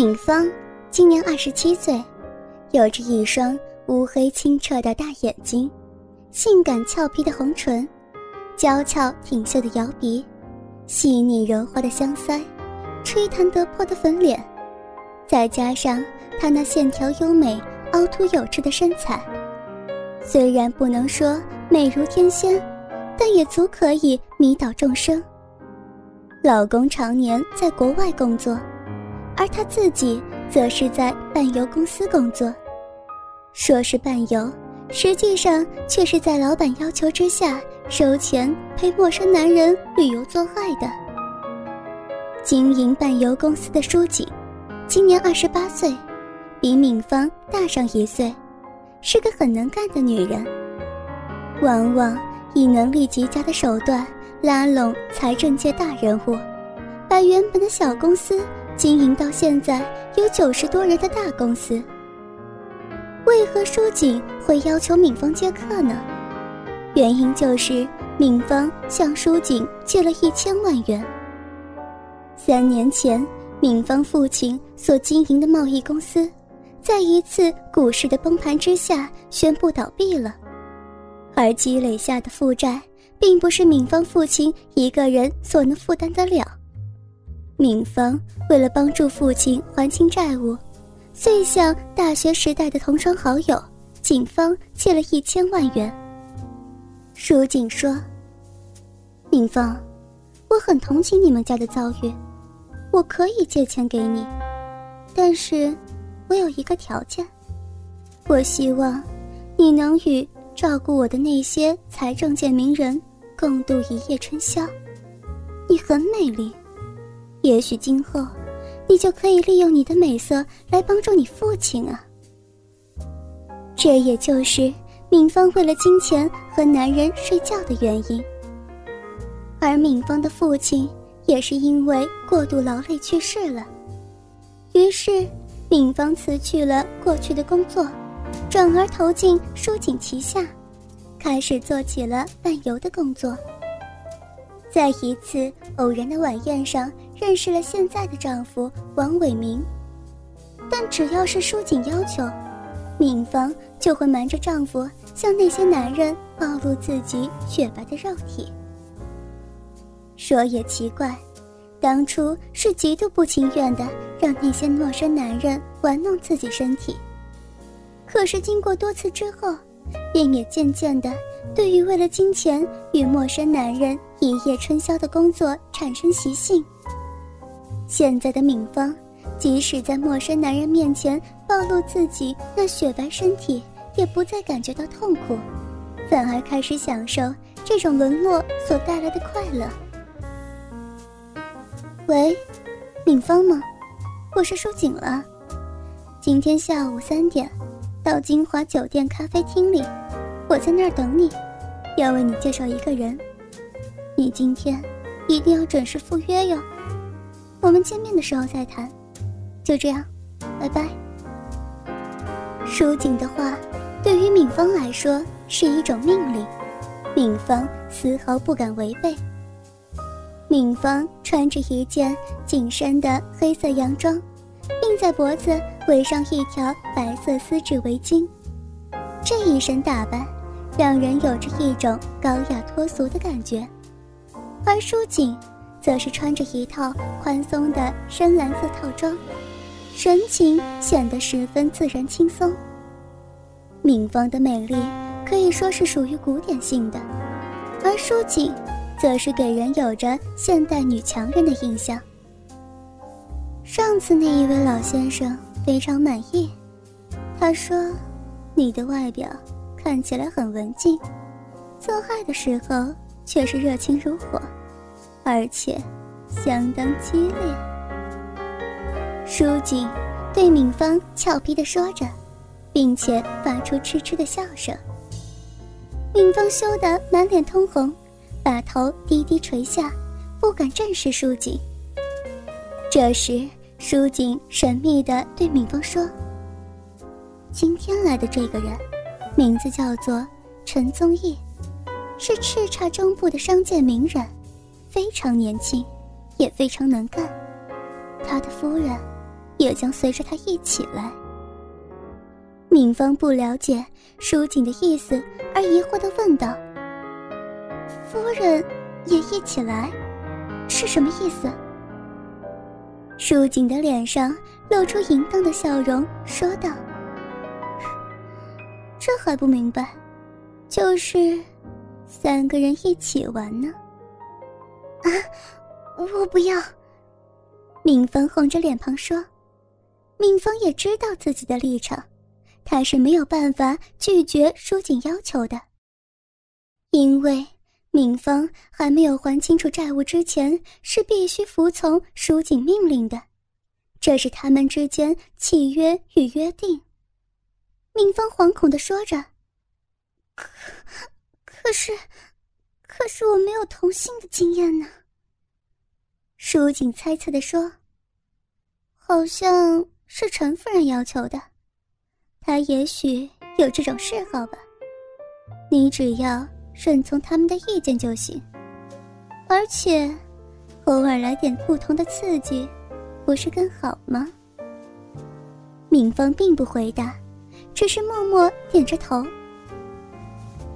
敏芳今年二十七岁，有着一双乌黑清澈的大眼睛，性感俏皮的红唇，娇俏挺秀的摇鼻，细腻柔滑的香腮，吹弹得破的粉脸，再加上她那线条优美、凹凸有致的身材，虽然不能说美如天仙，但也足可以迷倒众生。老公常年在国外工作。而他自己则是在伴游公司工作，说是伴游，实际上却是在老板要求之下收钱陪陌生男人旅游做爱的。经营伴游公司的书锦，今年二十八岁，比敏芳大上一岁，是个很能干的女人，往往以能力极佳的手段拉拢财政界大人物，把原本的小公司。经营到现在有九十多人的大公司，为何舒锦会要求敏芳接客呢？原因就是敏芳向舒锦借了一千万元。三年前，敏芳父亲所经营的贸易公司，在一次股市的崩盘之下宣布倒闭了，而积累下的负债，并不是敏芳父亲一个人所能负担得了。敏芳为了帮助父亲还清债务，遂向大学时代的同窗好友景芳借了一千万元。淑景说：“敏芳，我很同情你们家的遭遇，我可以借钱给你，但是，我有一个条件，我希望，你能与照顾我的那些财政界名人共度一夜春宵。你很美丽。”也许今后，你就可以利用你的美色来帮助你父亲啊。这也就是敏芳为了金钱和男人睡觉的原因。而敏芳的父亲也是因为过度劳累去世了，于是敏芳辞去了过去的工作，转而投进书锦旗下，开始做起了伴游的工作。在一次偶然的晚宴上。认识了现在的丈夫王伟明，但只要是书锦要求，敏芳就会瞒着丈夫向那些男人暴露自己雪白的肉体。说也奇怪，当初是极度不情愿的让那些陌生男人玩弄自己身体，可是经过多次之后，便也渐渐的对于为了金钱与陌生男人一夜春宵的工作产生习性。现在的敏芳，即使在陌生男人面前暴露自己那雪白身体，也不再感觉到痛苦，反而开始享受这种沦落所带来的快乐。喂，敏芳吗？我是舒锦了。今天下午三点，到金华酒店咖啡厅里，我在那儿等你，要为你介绍一个人。你今天一定要准时赴约哟。我们见面的时候再谈，就这样，拜拜。舒锦的话，对于敏芳来说是一种命令，敏芳丝毫不敢违背。敏芳穿着一件紧身的黑色洋装，并在脖子围上一条白色丝质围巾，这一身打扮，让人有着一种高雅脱俗的感觉，而舒锦。则是穿着一套宽松的深蓝色套装，神情显得十分自然轻松。敏芳的美丽可以说是属于古典性的，而舒锦，则是给人有着现代女强人的印象。上次那一位老先生非常满意，他说：“你的外表看起来很文静，做爱的时候却是热情如火。”而且，相当激烈。书锦对敏芳俏皮地说着，并且发出痴痴的笑声。敏芳羞得满脸通红，把头低低垂下，不敢正视书锦。这时，书锦神秘地对敏芳说：“今天来的这个人，名字叫做陈宗义，是叱咤中部的商界名人。”非常年轻，也非常能干。他的夫人也将随着他一起来。敏芳不了解舒锦的意思，而疑惑的问道：“夫人也一起来，是什么意思？”舒锦的脸上露出淫荡的笑容，说道：“这还不明白，就是三个人一起玩呢。”啊，我不要。敏芳红着脸庞说：“敏芳也知道自己的立场，她是没有办法拒绝舒锦要求的，因为。”敏芳还没有还清楚债务之前，是必须服从舒锦命令的，这是他们之间契约与约定。敏芳惶恐的说着：“可，可是，可是我没有同性的经验呢。”书锦猜测的说：“好像是陈夫人要求的，她也许有这种嗜好吧。你只要……”顺从他们的意见就行，而且偶尔来点不同的刺激，不是更好吗？敏芳并不回答，只是默默点着头。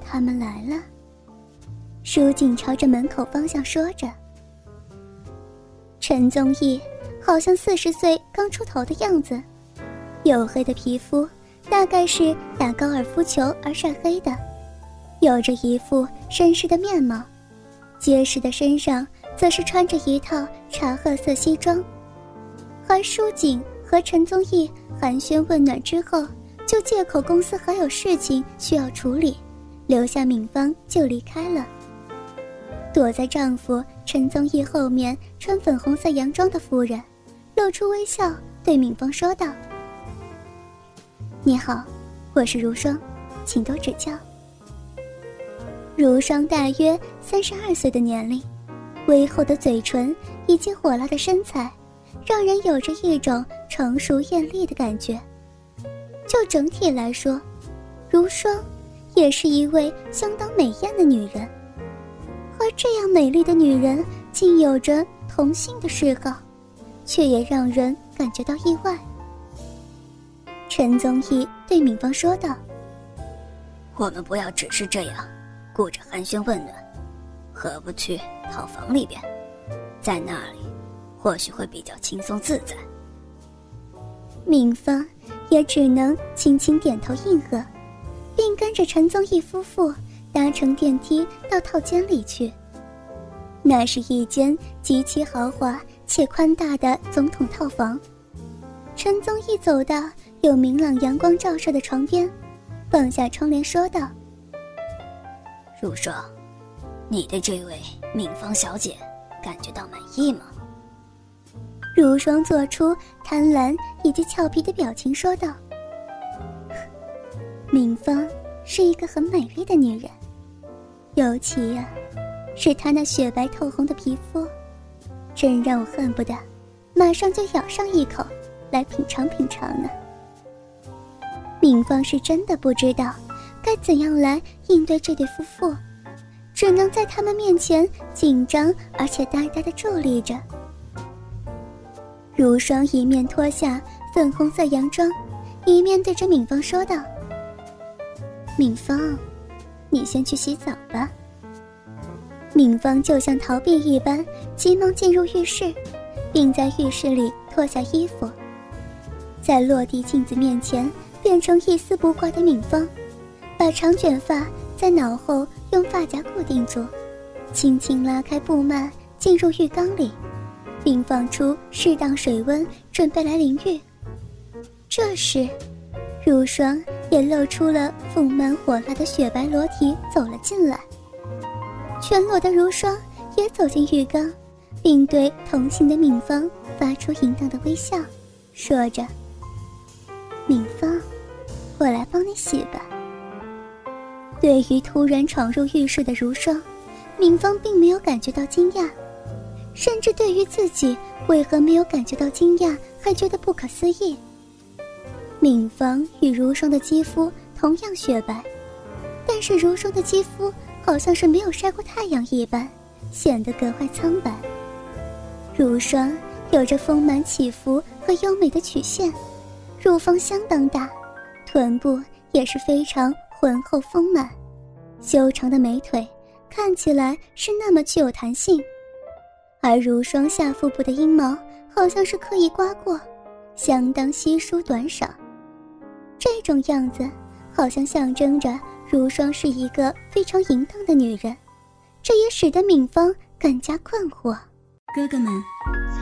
他们来了，舒锦朝着门口方向说着。陈宗义好像四十岁刚出头的样子，黝黑的皮肤，大概是打高尔夫球而晒黑的。有着一副绅士的面貌，结实的身上则是穿着一套茶褐色西装。而舒锦和陈宗义寒暄问暖之后，就借口公司还有事情需要处理，留下敏芳就离开了。躲在丈夫陈宗义后面穿粉红色洋装的夫人，露出微笑对敏芳说道：“你好，我是如霜，请多指教。”如霜大约三十二岁的年龄，微厚的嘴唇以及火辣的身材，让人有着一种成熟艳丽的感觉。就整体来说，如霜也是一位相当美艳的女人。而这样美丽的女人竟有着同性的嗜好，却也让人感觉到意外。陈宗义对敏芳说道：“我们不要只是这样。”顾着寒暄问暖，何不去套房里边，在那里或许会比较轻松自在。敏芳也只能轻轻点头应和，并跟着陈宗义夫妇搭乘电梯到套间里去。那是一间极其豪华且宽大的总统套房。陈宗义走到有明朗阳光照射的床边，放下窗帘说道。如霜，你对这位敏芳小姐感觉到满意吗？如霜做出贪婪以及俏皮的表情说道：“敏芳是一个很美丽的女人，尤其呀，是他那雪白透红的皮肤，真让我恨不得马上就咬上一口来品尝品尝呢。”敏芳是真的不知道。该怎样来应对这对夫妇？只能在他们面前紧张而且呆呆的伫立着。如霜一面脱下粉红色洋装，一面对着敏芳说道：“敏芳，你先去洗澡吧。”敏芳就像逃避一般，急忙进入浴室，并在浴室里脱下衣服，在落地镜子面前变成一丝不挂的敏芳。把长卷发在脑后用发夹固定住，轻轻拉开布幔，进入浴缸里，并放出适当水温，准备来淋浴。这时，如霜也露出了丰满火辣的雪白裸体走了进来。全裸的如霜也走进浴缸，并对同行的敏芳发出淫荡的微笑，说着：“敏芳，我来帮你洗吧。”对于突然闯入浴室的如霜，敏芳并没有感觉到惊讶，甚至对于自己为何没有感觉到惊讶，还觉得不可思议。敏芳与如霜的肌肤同样雪白，但是如霜的肌肤好像是没有晒过太阳一般，显得格外苍白。如霜有着丰满起伏和优美的曲线，乳房相当大，臀部也是非常浑厚丰满，修长的美腿看起来是那么具有弹性，而如霜下腹部的阴毛好像是刻意刮过，相当稀疏短少。这种样子好像象征着如霜是一个非常淫荡的女人，这也使得敏芳更加困惑。哥哥们，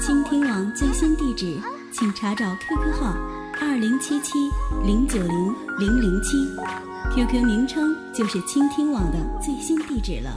倾听网最新地址，请查找 QQ 号二零七七零九零零零七，QQ 名称就是倾听网的最新地址了。